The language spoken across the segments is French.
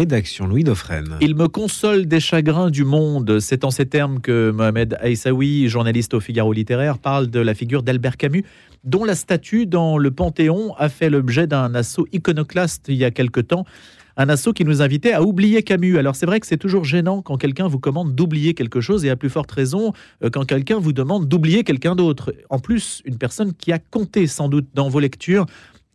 Rédaction Louis Dauphren. Il me console des chagrins du monde. C'est en ces termes que Mohamed Aïssaoui, journaliste au Figaro littéraire, parle de la figure d'Albert Camus, dont la statue dans le Panthéon a fait l'objet d'un assaut iconoclaste il y a quelque temps. Un assaut qui nous invitait à oublier Camus. Alors c'est vrai que c'est toujours gênant quand quelqu'un vous commande d'oublier quelque chose et à plus forte raison euh, quand quelqu'un vous demande d'oublier quelqu'un d'autre. En plus, une personne qui a compté sans doute dans vos lectures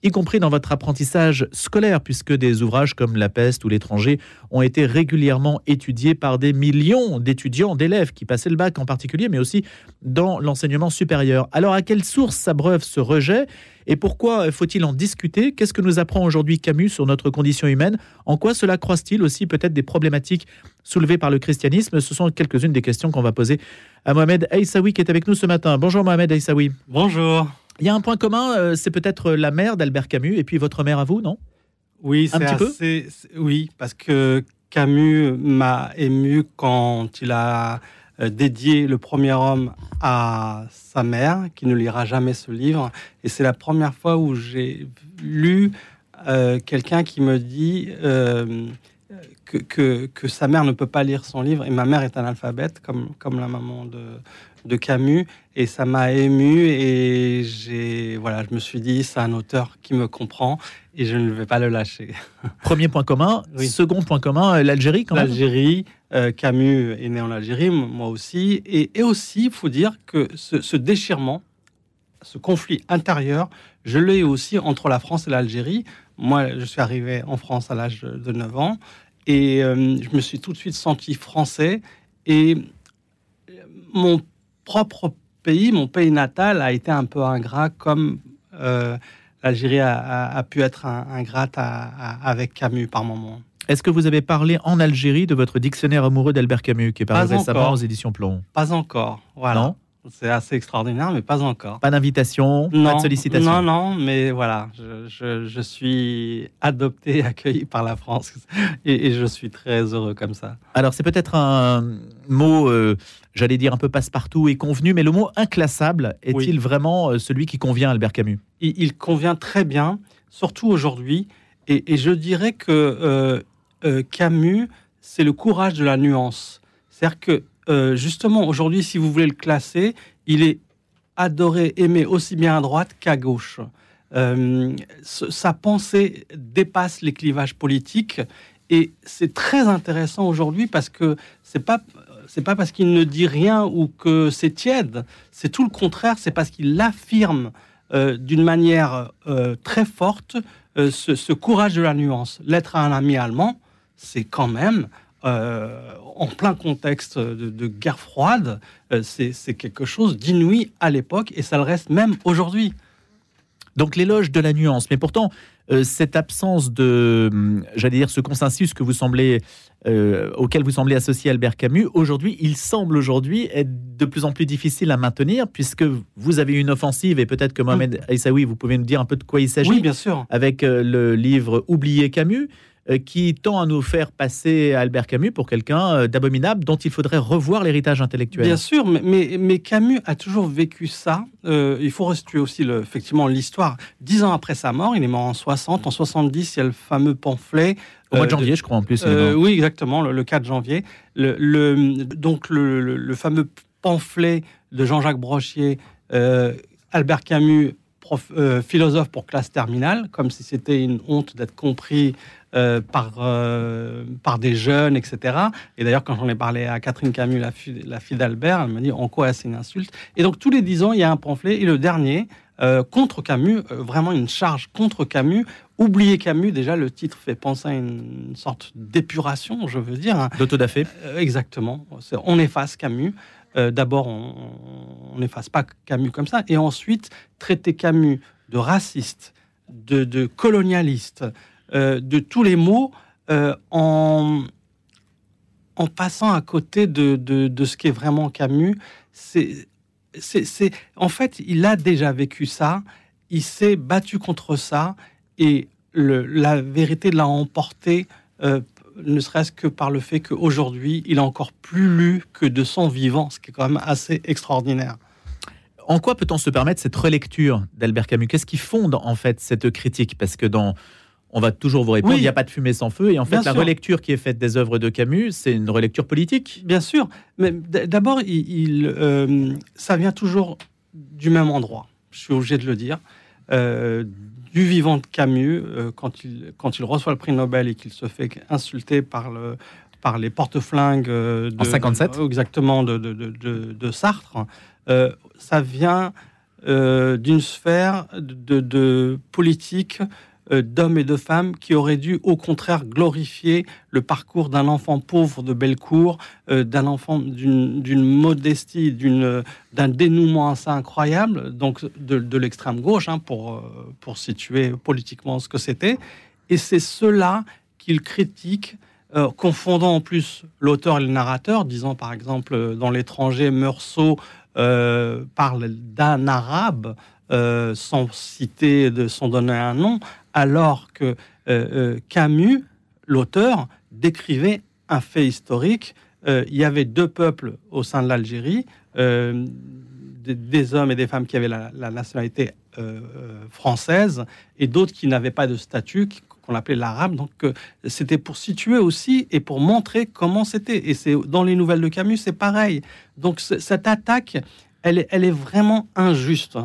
y compris dans votre apprentissage scolaire, puisque des ouvrages comme La peste ou L'étranger ont été régulièrement étudiés par des millions d'étudiants, d'élèves qui passaient le bac en particulier, mais aussi dans l'enseignement supérieur. Alors à quelle source s'abreuve ce rejet et pourquoi faut-il en discuter? Qu'est-ce que nous apprend aujourd'hui Camus sur notre condition humaine? En quoi cela croise-t-il aussi peut-être des problématiques soulevées par le christianisme? Ce sont quelques-unes des questions qu'on va poser à Mohamed Aïssaoui qui est avec nous ce matin. Bonjour Mohamed Aïssaoui. Bonjour. Il y a un point commun, euh, c'est peut-être la mère d'Albert Camus et puis votre mère à vous, non? Oui, un petit peu? Oui, parce que Camus m'a ému quand il a euh, dédié le premier homme à sa mère, qui ne lira jamais ce livre. Et c'est la première fois où j'ai lu euh, quelqu'un qui me dit que, que, sa mère ne peut pas lire son livre. Et ma mère est analphabète, comme, comme la maman de, de Camus. Et ça m'a ému. Et voilà, je me suis dit, c'est un auteur qui me comprend et je ne vais pas le lâcher. Premier point commun. Second point commun, euh, l'Algérie, quand L'Algérie. Euh, Camus est né en Algérie, moi aussi. Et, et aussi, il faut dire que ce, ce déchirement, ce conflit intérieur, je l'ai aussi entre la France et l'Algérie. Moi, je suis arrivé en France à l'âge de 9 ans. Et euh, je me suis tout de suite senti français. Et mon propre pays, mon pays natal, a été un peu ingrat, comme euh, l'Algérie a, pu être ingrate avec Camus par moments. Est-ce que vous avez parlé en Algérie de votre dictionnaire amoureux d'Albert Camus, qui est paru récemment aux éditions Plomb? Pas encore. Voilà. C'est assez extraordinaire, mais pas encore. Pas d'invitation, pas de sollicitation. Non, non, mais voilà, je, suis adopté, accueilli par la France, et, je suis très heureux comme ça. Alors, c'est peut-être un mot, euh, j'allais dire un peu passe-partout et convenu, mais le mot inclassable est-il vraiment euh, celui qui convient à Albert Camus? Il, convient très bien, surtout aujourd'hui, et, je dirais que euh, Camus, c'est le courage de la nuance. C'est-à-dire que euh, justement, aujourd'hui, si vous voulez le classer, il est adoré, aimé aussi bien à droite qu'à gauche. Euh, sa pensée dépasse les clivages politiques et c'est très intéressant aujourd'hui parce que c'est pas c'est pas parce qu'il ne dit rien ou que c'est tiède, c'est tout le contraire, c'est parce qu'il affirme euh, d'une manière très forte ce, ce, courage de la nuance. L'être à un ami allemand, c'est quand même euh, en plein contexte de, guerre froide, euh, c'est quelque chose d'inouï à l'époque et ça le reste même aujourd'hui. Donc l'éloge de la nuance, mais pourtant euh, cette absence de, hum, j'allais dire, ce consensus que vous semblez, auquel vous semblez associer Albert Camus, aujourd'hui, il semble aujourd'hui être de plus en plus difficile à maintenir puisque vous avez une offensive et peut-être que Mohamed Aïssaoui, vous pouvez nous dire un peu de quoi il s'agit. Oui, bien sûr. Avec le livre Oublier Camus. Euh, qui tend à nous faire passer Albert Camus pour quelqu'un euh, d'abominable dont il faudrait revoir l'héritage intellectuel. Bien sûr, mais, mais, Camus a toujours vécu ça. Euh, il faut restituer aussi le, effectivement l'histoire. Dix ans après sa mort, il est mort en 60. En 70, il y a le fameux pamphlet. Au mois de janvier, je crois, en plus. oui, exactement, le, 4 janvier. Le, donc, le, fameux pamphlet de Jean-Jacques Brochier, Albert Camus, prof, philosophe pour classe terminale, comme si c'était une honte d'être compris euh, par, euh, par des jeunes, etc. Et d'ailleurs, quand j'en ai parlé à Catherine Camus, la fille, la fille d'Albert, elle m'a dit en quoi c'est une insulte? Et donc, tous les dix ans, il y a un pamphlet. Et le dernier, euh, contre Camus, vraiment une charge contre Camus. Oublier Camus, déjà, le titre fait penser à une sorte d'épuration, je veux dire. D'autodafé Exactement. On efface Camus. D'abord, on n'efface pas Camus comme ça. Et ensuite, traiter Camus de raciste, de, de colonialiste, euh, de tous les mots euh, en, en passant à côté de, de, ce qui est vraiment Camus. C'est, c'est, en fait, il a déjà vécu ça, il s'est battu contre ça, et le, la vérité l'a emporté, euh, ne serait-ce que par le fait qu'aujourd'hui, il est encore plus lu que de son vivant, ce qui est quand même assez extraordinaire. En quoi peut-on se permettre cette relecture d'Albert Camus? Qu'est-ce qui fonde en fait cette critique? Parce que dans on va toujours vous répondre, il n'y a pas de fumée sans feu. Et en fait, la relecture qui est faite des œuvres de Camus, c'est une relecture politique. Bien sûr. Mais d'abord, il, euh, ça vient toujours du même endroit. Je suis obligé de le dire. Euh, du vivant de Camus, euh, quand, il, quand il reçoit le prix Nobel et qu'il se fait insulter par, le, par les porte-flingues de, en 57 exactement de, de, de Sartre, ça vient d'une sphère de, politique d'hommes et de femmes qui auraient dû au contraire glorifier le parcours d'un enfant pauvre de Bellecour, euh, d'un enfant d'une modestie, d'un dénouement assez incroyable, donc de, l'extrême gauche, hein, pour, euh, pour situer politiquement ce que c'était. Et c'est cela qu'il critique, confondant en plus l'auteur et le narrateur, disant par exemple dans l'étranger, Meursault parle d'un arabe. Sans citer de son donner un nom, alors que euh, euh, Camus, l'auteur, décrivait un fait historique. Euh, il y avait deux peuples au sein de l'Algérie, des, hommes et des femmes qui avaient la, nationalité française et d'autres qui n'avaient pas de statut, qu'on appelait l'arabe. Donc c'était pour situer aussi et pour montrer comment c'était. Et c'est dans les nouvelles de Camus, c'est pareil. Donc cette attaque, elle est vraiment injuste.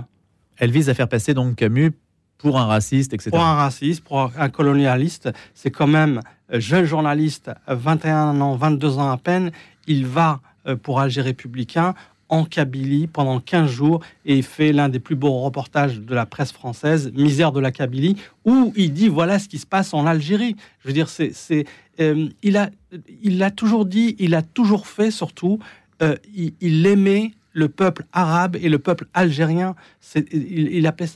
Elle vise à faire passer donc Camus pour un raciste, etc. Pour un raciste, pour un colonialiste, c'est quand même euh, jeune journaliste, 21 ans, 22 ans à peine, il va euh, pour Alger républicain en Kabylie pendant 15 jours et fait l'un des plus beaux reportages de la presse française, Misère de la Kabylie, où il dit voilà ce qui se passe en Algérie. Je veux dire, c'est, euh, il a, il l'a toujours dit, il a toujours fait surtout, il, il aimait le peuple arabe et le peuple algérien. Il, il, appelait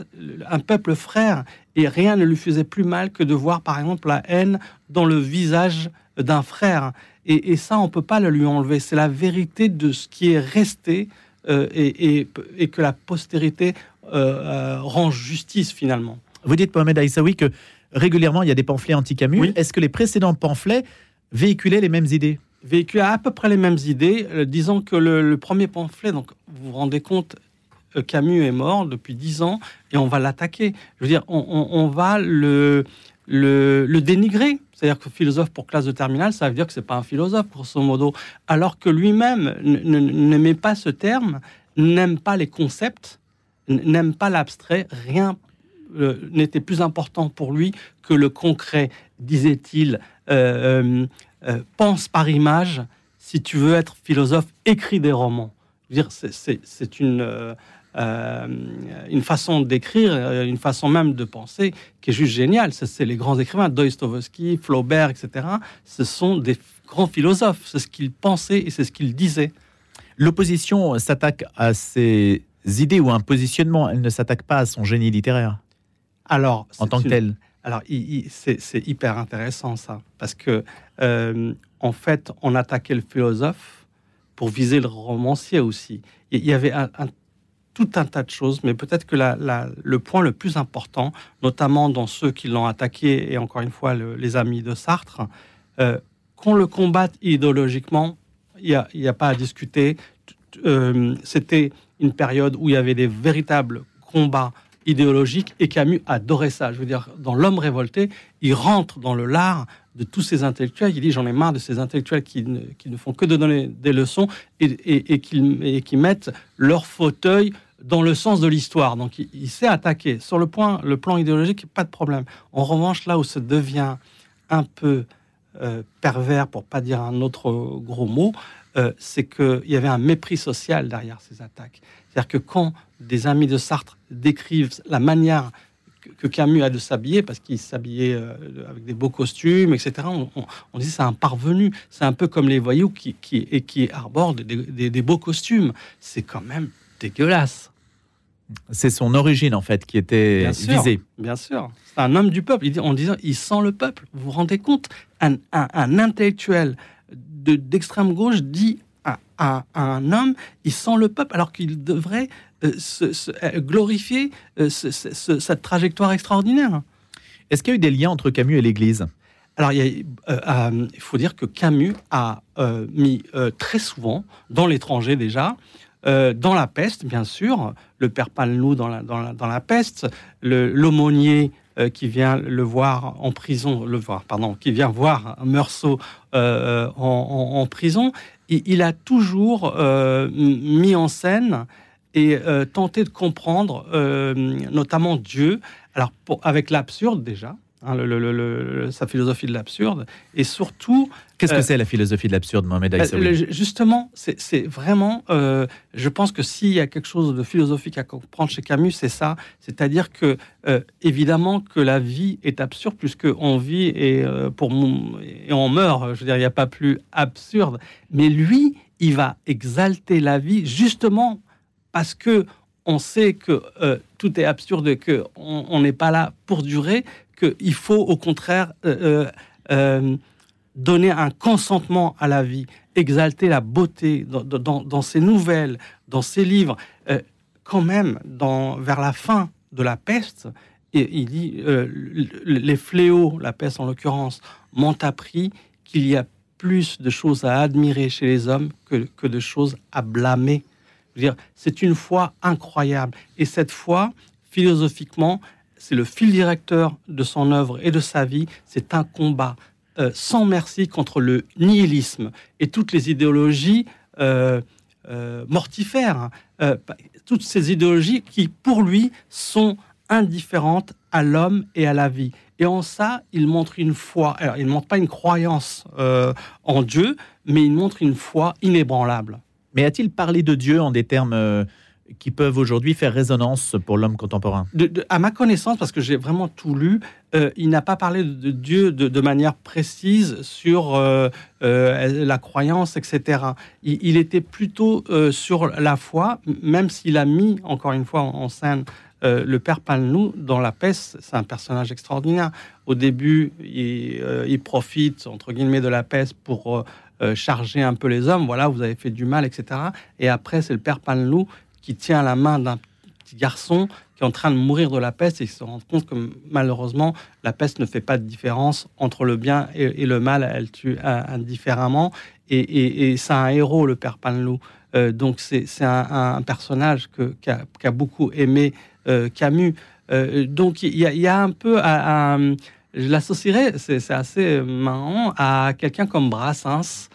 un peuple frère et rien ne lui faisait plus mal que de voir par exemple la haine dans le visage d'un frère. Et, ça, on peut pas le lui enlever. C'est la vérité de ce qui est resté euh, et, que la postérité euh, euh, rend justice finalement. Vous dites, Mohamed Aïssaoui, que régulièrement il y a des pamphlets anti-Camus. Est-ce que les précédents pamphlets véhiculaient les mêmes idées? Véhicule à peu près les mêmes idées. Euh, disons que le, premier pamphlet, donc vous vous rendez compte, euh, Camus est mort depuis dix ans et on va l'attaquer. Je veux dire, on, va le, le, dénigrer. C'est-à-dire que philosophe pour classe de terminale, ça veut dire que c'est pas un philosophe, grosso modo. Alors que lui-même n'aimait pas ce terme, n'aime pas les concepts, n'aime pas l'abstrait, rien euh, n'était plus important pour lui que le concret, disait-il. Euh, euh, pense par image. Si tu veux être philosophe, écris des romans. C'est une, façon d'écrire, une façon même de penser qui est juste géniale. C'est les grands écrivains, Dostoevsky, Flaubert, etc. Ce sont des grands philosophes. C'est ce qu'ils pensaient et c'est ce qu'ils disaient. L'opposition s'attaque à ses idées ou à un positionnement. Elle ne s'attaque pas à son génie littéraire. Alors, en tant que tel. Alors, c'est hyper intéressant ça, parce que euh, en fait, on attaquait le philosophe pour viser le romancier aussi. Il y avait un, tout un tas de choses, mais peut-être que le point le plus important, notamment dans ceux qui l'ont attaqué, et encore une fois les amis de Sartre, euh, qu'on le combatte idéologiquement, il n'y a, pas à discuter. Euh, c'était une période où il y avait des véritables combats idéologique et Camus adorait ça. Je veux dire, dans L'homme révolté, il rentre dans le lard de tous ces intellectuels. Il dit J'en ai marre de ces intellectuels qui ne, qui ne, font que de donner des leçons et, et, et qui, mettent leur fauteuil dans le sens de l'histoire. Donc il, s'est attaqué. Sur le, point, le plan idéologique, pas de problème. En revanche, là où ça devient un peu euh, pervers, pour pas dire un autre gros mot, euh, c'est qu'il y avait un mépris social derrière ces attaques. C'est-à-dire que quand des amis de Sartre décrivent la manière que Camus a de s'habiller, parce qu'il s'habillait euh, avec des beaux costumes, etc. On, dit c'est un parvenu, c'est un peu comme les voyous qui, et qui arborent des, beaux costumes. C'est quand même dégueulasse. C'est son origine en fait qui était bien visée. bien sûr, c'est un homme du peuple. En disant, il sent le peuple. Vous vous rendez compte un, intellectuel d'extrême gauche dit à, un homme, il sent le peuple, alors qu'il devrait euh, euh, glorifier euh, cette trajectoire extraordinaire. Est-ce qu'il y a eu des liens entre Camus et l'Église? Alors, il, faut dire que Camus a mis très souvent, dans l'étranger déjà, dans la peste, bien sûr, le père Palnou dans la, dans la, dans la peste, l'aumônier qui vient le voir en prison, le voir, pardon, qui vient voir Meursault en, prison, il, a toujours mis en scène et tenté de comprendre, notamment Dieu, alors avec l'absurde déjà, Hein, sa philosophie de l'absurde, et surtout... Qu'est-ce que euh, c'est la philosophie de l'absurde, Mohamed Aïssaoui Justement, c'est vraiment, euh, je pense que s'il y a quelque chose de philosophique à comprendre chez Camus, c'est ça, c'est-à-dire que, euh, évidemment, que la vie est absurde, puisque on vit et, pour, et on meurt, je veux dire, il n'y a pas plus absurde, mais lui, il va exalter la vie, justement parce que on sait que tout est absurde, que on n'est pas là pour durer, qu'il faut au contraire euh, euh, euh, donner un consentement à la vie, exalter la beauté dans, ses nouvelles, dans ses livres. quand même, dans, vers la fin de la peste, il dit les fléaux, la peste en l'occurrence, m'ont appris qu'il y a plus de choses à admirer chez les hommes que, que de choses à blâmer. C'est une foi incroyable. Et cette foi, philosophiquement, c'est le fil directeur de son œuvre et de sa vie. C'est un combat euh, sans merci contre le nihilisme et toutes les idéologies euh, euh, mortifères, hein. toutes ces idéologies qui, pour lui, sont indifférentes à l'homme et à la vie. Et en ça, il montre une foi. Alors, il ne montre pas une croyance en Dieu, mais il montre une foi inébranlable. Mais a-t-il parlé de Dieu en des termes qui peuvent aujourd'hui faire résonance pour l'homme contemporain À ma connaissance, parce que j'ai vraiment tout lu, euh, il n'a pas parlé de Dieu de, manière précise sur euh, euh, la croyance, etc. Il, était plutôt sur la foi, même s'il a mis, encore une fois, en, scène le père Palnou dans La Peste, c'est un personnage extraordinaire. Au début, il, profite, entre guillemets, de la peste pour charger un peu les hommes. Voilà, vous avez fait du mal, etc. Et après, c'est le père Panlou qui tient la main d'un petit garçon qui est en train de mourir de la peste et qui se rend compte que malheureusement la peste ne fait pas de différence entre le bien et, le mal, elle tue indifféremment. Et, c'est un héros, le père Panlou. Euh, donc c'est un, personnage qu'a a beaucoup aimé euh, Camus. Euh, donc il y, a un peu à, je l'associerais, c'est assez marrant, à quelqu'un comme Brassens,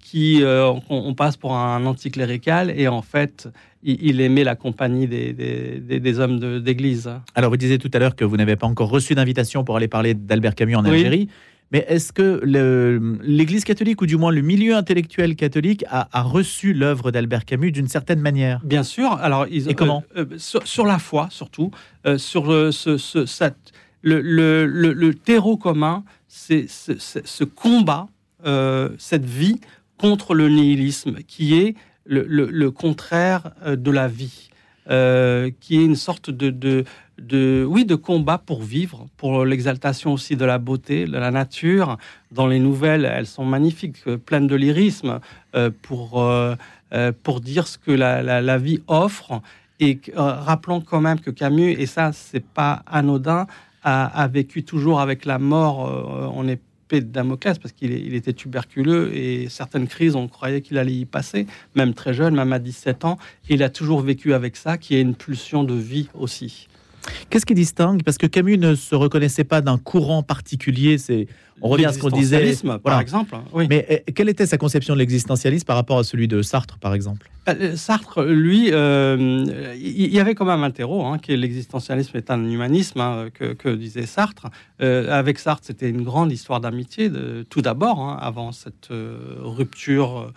qui on, passe pour un anticlérical et en fait il, aimait la compagnie des, hommes d'église. Alors, vous disiez tout à l'heure que vous n'avez pas encore reçu d'invitation pour aller parler d'Albert Camus en Algérie. Mais est-ce que l'Église catholique, ou du moins le milieu intellectuel catholique, a, reçu l'œuvre d'Albert Camus d'une certaine manière? Bien sûr. Alors, Et comment? euh, euh, sur, la foi, surtout. Euh, sur ce, le, terreau commun, c'est ce combat, cette vie contre le nihilisme, qui est le, contraire euh, de la vie, euh, qui est une sorte de, de, oui, de combat pour vivre, pour l'exaltation aussi de la beauté, de la nature. Dans les nouvelles, elles sont magnifiques, euh, pleines de lyrisme, pour, pour dire ce que la, vie offre. Et rappelons quand même que Camus, et ça, c'est pas anodin, a, vécu toujours avec la mort. on de Damoclès parce qu'il était tuberculeux et certaines crises, on croyait qu'il allait y passer, même très jeune, même à 17 ans. il a toujours vécu avec ça, qui est une pulsion de vie aussi. Qu'est-ce qui distingue? Parce que Camus ne se reconnaissait pas d'un courant particulier. C'est on revient à ce qu'on disait. par exemple. Oui. Mais eh, quelle était sa conception de l'existentialisme par rapport à celui de Sartre, par exemple? Euh, Sartre, lui, euh, il y avait quand même un terreau, hein, que l'existentialisme est un humanisme, hein, que, disait Sartre. Euh, avec Sartre, c'était une grande histoire d'amitié, tout d'abord, hein, avant cette rupture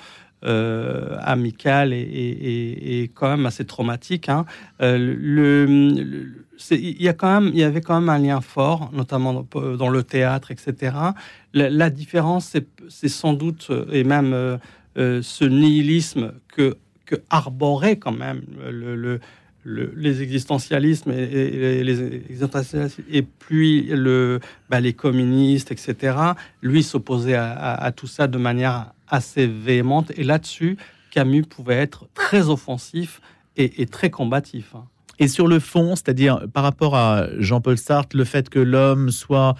euh, amical et, quand même assez traumatique. Hein. Euh, le, il y avait quand même un lien fort, notamment dans, le théâtre, etc. La, différence, c'est sans doute et même euh, ce nihilisme que, que arborait quand même le, les existentialismes et, les puis bah, les communistes, etc. Lui s'opposait à, tout ça de manière assez véhémente. Et là-dessus, Camus pouvait être très offensif et, très combatif. Hein. Et sur le fond, c'est-à-dire par rapport à Jean-Paul Sartre, le fait que l'homme soit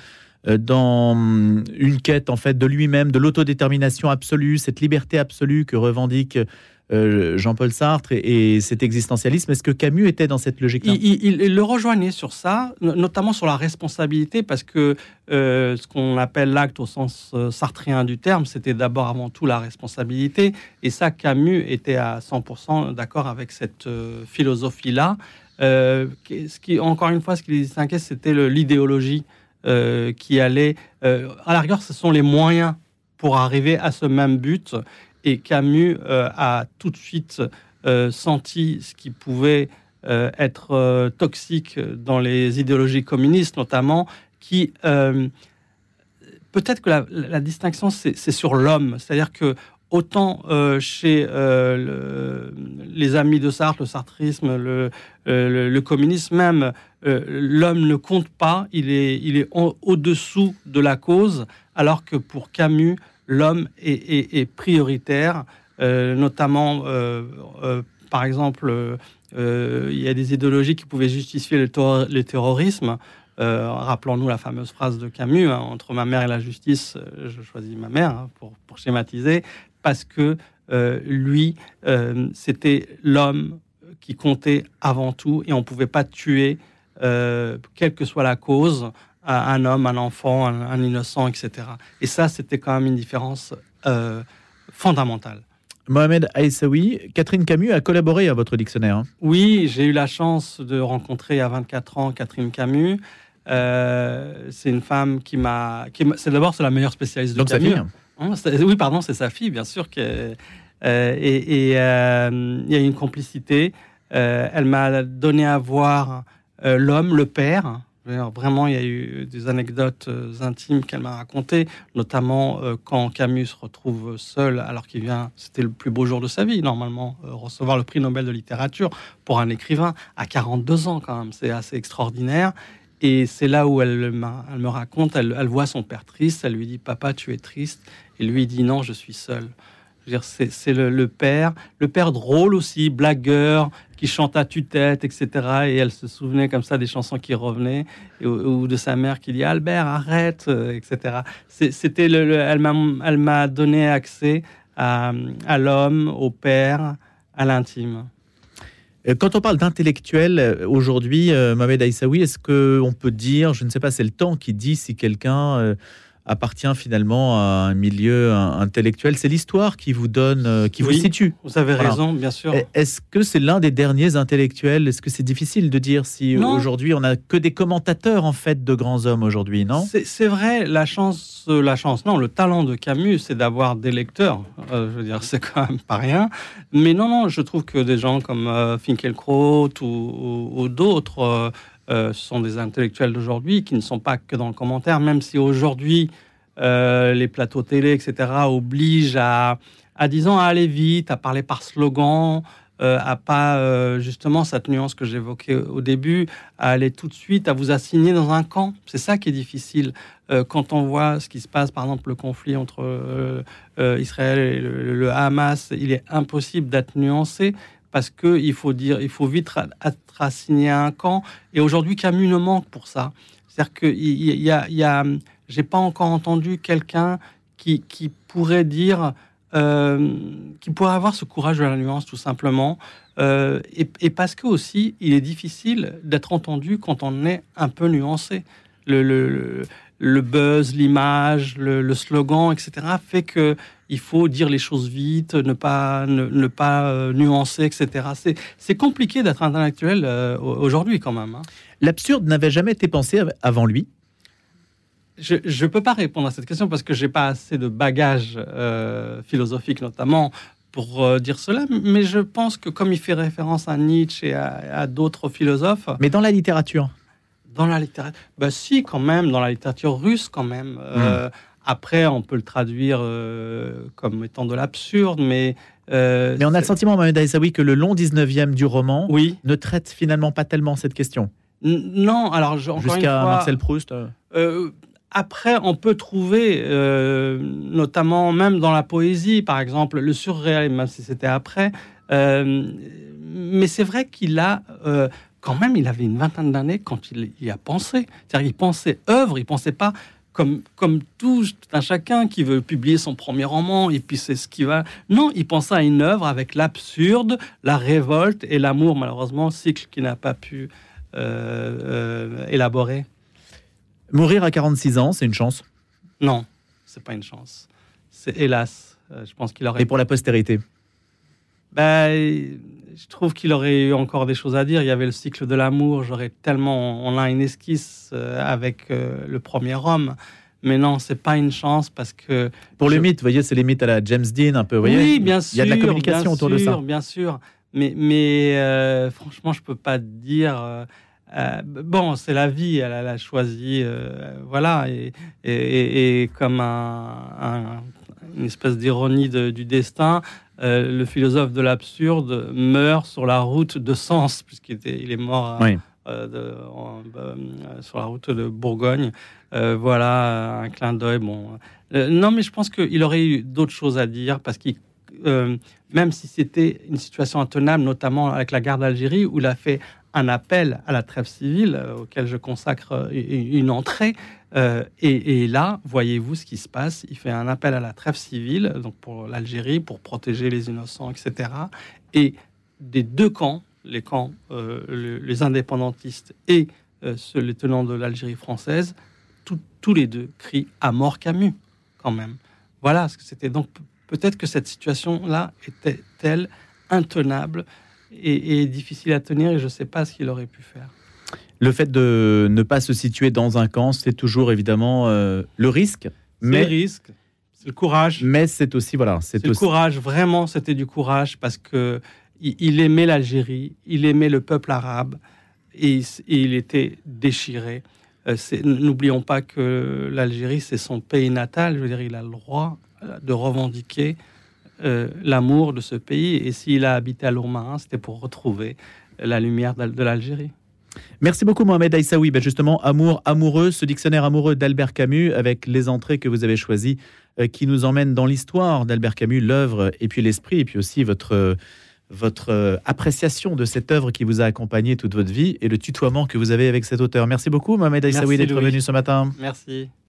euh, dans une quête en fait de lui-même, de l'autodétermination absolue, cette liberté absolue que revendique euh, Jean-Paul Sartre et, cet existentialisme. Est-ce que Camus était dans cette logique-là? Il, le rejoignait sur ça, notamment sur la responsabilité, parce que euh, ce qu'on appelle l'acte au sens sartrien du terme, c'était d'abord avant tout la responsabilité. Et ça, Camus était à 100% d'accord avec cette philosophie-là. Ce qui, encore une fois, ce qui les distinguait, c'était l'idéologie qui allait. à la rigueur, ce sont les moyens pour arriver à ce même but. Et Camus euh, a tout de suite euh, senti ce qui pouvait euh, être toxique dans les idéologies communistes, notamment, qui peut-être que la, distinction c'est sur l'homme, c'est-à-dire que autant chez les amis de Sartre, le sartrisme, le, le communisme même, l'homme ne compte pas, il est, il est au-dessous de la cause, alors que pour Camus, l'homme est, prioritaire, euh, notamment, euh, euh, par exemple, il y a des idéologies qui pouvaient justifier le, terrorisme. Rappelons-nous la fameuse phrase de Camus hein, entre ma mère et la justice, je choisis ma mère hein, pour, pour, schématiser, parce que lui, c'était l'homme qui comptait avant tout et on ne pouvait pas tuer, quelle que soit la cause, un homme, un enfant, un, innocent, etc. Et ça, c'était quand même une différence euh, fondamentale. Mohamed Aïssaoui, Catherine Camus a collaboré à votre dictionnaire. Hein. Oui, j'ai eu la chance de rencontrer à 24 ans Catherine Camus. Euh, c'est une femme qui m'a. C'est d'abord c'est la meilleure spécialiste de Donc Camus. Hein, oui, pardon, c'est sa fille, bien sûr. Que, euh, et il y a une complicité. elle m'a donné à voir l'homme, le père, vraiment, il y a eu des anecdotes euh, intimes qu'elle m'a racontées, notamment euh, quand Camus se retrouve seul alors qu'il vient, c'était le plus beau jour de sa vie, normalement, euh, recevoir le prix Nobel de littérature pour un écrivain à 42 ans quand même, c'est assez extraordinaire. Et c'est là où elle, me raconte, elle, voit son père triste, elle lui dit Papa, tu es triste. Et lui dit Non, je suis seul. C'est le, père, le père drôle aussi, blagueur, qui chante à tue-tête, etc. Et elle se souvenait comme ça des chansons qui revenaient, ou, de sa mère qui dit Albert, arrête, euh, etc. C'était le, elle m'a donné accès à, l'homme, au père, à l'intime. Quand on parle d'intellectuel euh, aujourd'hui, euh, Mohamed Aïssaoui, est-ce qu'on peut dire, je ne sais pas, c'est le temps qui dit si quelqu'un appartient finalement à un milieu intellectuel. C'est l'histoire qui vous donne, euh, qui vous situe. Vous avez raison, bien sûr. Est-ce que c'est l'un des derniers intellectuels? Est-ce que c'est difficile de dire si aujourd'hui on n'a que des commentateurs en fait de grands hommes aujourd'hui, non? C'est vrai, la chance, euh, la chance, non, le talent de Camus, c'est d'avoir des lecteurs. Euh, je veux dire, c'est quand même pas rien. Mais non, non, je trouve que des gens comme Finkelkraut ou, ou d'autres euh, ce sont des intellectuels d'aujourd'hui qui ne sont pas que dans le commentaire, même si aujourd'hui euh, les plateaux télé, etc., obligent à, à, disons, à aller vite, à parler par slogan, euh, à pas justement cette nuance que j'évoquais au début, à aller tout de suite, à vous assigner dans un camp. C'est ça qui est difficile quand on voit ce qui se passe, par exemple, le conflit entre Israël et le, Hamas. Il est impossible d'être nuancé parce qu'il faut dire, il faut vite être assigné à un camp. Et aujourd'hui, Camus ne manque pour ça. C'est-à-dire qu'il y a, y a, j'ai pas encore entendu quelqu'un qui, pourrait dire, euh, qui pourrait avoir ce courage de la nuance, tout simplement. Euh, et, parce que aussi, il est difficile d'être entendu quand on est un peu nuancé. Le buzz, l'image, le, slogan, etc., fait que il faut dire les choses vite, ne pas, ne, pas euh, nuancer, etc. C'est compliqué d'être intellectuel euh, aujourd'hui quand même. Hein. L'absurde n'avait jamais été pensé avant lui? Je ne peux pas répondre à cette question parce que j'ai pas assez de bagages euh, philosophiques notamment pour dire cela, mais je pense que comme il fait référence à Nietzsche et à d'autres philosophes... Mais dans la littérature? Dans la littérature, bah si, quand même, dans la littérature russe, quand même. Euh, hmm. Après, on peut le traduire euh, comme étant de l'absurde, mais. Euh, mais on a le sentiment, Mohamed Aïssaoui, que le long 19e du roman oui. ne traite finalement pas tellement cette question. non, alors Jusqu'à Marcel Proust après, on peut trouver, notamment même dans la poésie, par exemple, le surréalisme, même si c'était après. mais c'est vrai qu'il a quand même, il avait une vingtaine d'années quand il y a pensé. C'est-à-dire, il pensait œuvre, il pensait pas comme, comme tout un chacun qui veut publier son premier roman, et puis c'est ce qui va. Non, il pensait à une œuvre avec l'absurde, la révolte et l'amour, malheureusement, cycle qu'il n'a pas pu euh, euh, élaborer. Mourir à 46 ans, c'est une chance? Non, c'est pas une chance. C'est hélas. Euh, je pense qu'il aurait. Et pour la postérité? Ben, je trouve qu'il aurait eu encore des choses à dire. Il y avait le cycle de l'amour. J'aurais tellement. On a une esquisse avec le premier homme. Mais non, c'est pas une chance parce que. Pour le mythe, vous voyez, c'est les mythes à la James Dean, un peu. Vous oui, bien sûr. Il y a de la communication autour de ça. Bien sûr. Mais, mais franchement, je peux pas dire. Euh, bon, c'est la vie, elle, a choisi, euh, voilà, et, et, comme un, une espèce d'ironie du destin, euh, le philosophe de l'absurde meurt sur la route de Sens, puisqu'il il est mort sur la route de Bourgogne. voilà, un clin d'œil. Bon, non, mais je pense qu'il aurait eu d'autres choses à dire, parce qu'il même si c'était une situation intenable, notamment avec la guerre d'Algérie, où il a fait un appel à la trêve civile euh, auquel je consacre euh, une entrée. Euh, et, là, voyez-vous ce qui se passe. Il fait un appel à la trêve civile, donc pour l'Algérie, pour protéger les innocents, etc. Et des deux camps, les camps, les indépendantistes et ceux, les tenants de l'Algérie française, tous les deux crient à mort Camus, quand même. Voilà ce que c'était. Donc peut-être que cette situation-là était-elle intenable et, difficile à tenir et je ne sais pas ce qu'il aurait pu faire. Le fait de ne pas se situer dans un camp, c'est toujours évidemment euh, le risque. Mais le risque, c'est le courage. Mais c'est aussi voilà, c'est le courage. Vraiment, c'était du courage parce que il, aimait l'Algérie, il aimait le peuple arabe et, il était déchiré. Euh, n'oublions pas que l'Algérie, c'est son pays natal. Je veux dire, il a le droit de revendiquer euh, l'amour de ce pays. Et s'il a habité à Lourmarin, c'était pour retrouver la lumière de l'Algérie. Merci beaucoup Mohamed Aïssaoui. Ben justement, Amour, amoureux, ce dictionnaire amoureux d'Albert Camus avec les entrées que vous avez choisies euh, qui nous emmènent dans l'histoire d'Albert Camus, l'œuvre et puis l'esprit et puis aussi votre, votre euh, appréciation de cette œuvre qui vous a accompagné toute votre vie et le tutoiement que vous avez avec cet auteur. Merci beaucoup Mohamed Aïssaoui d'être venu ce matin. Merci.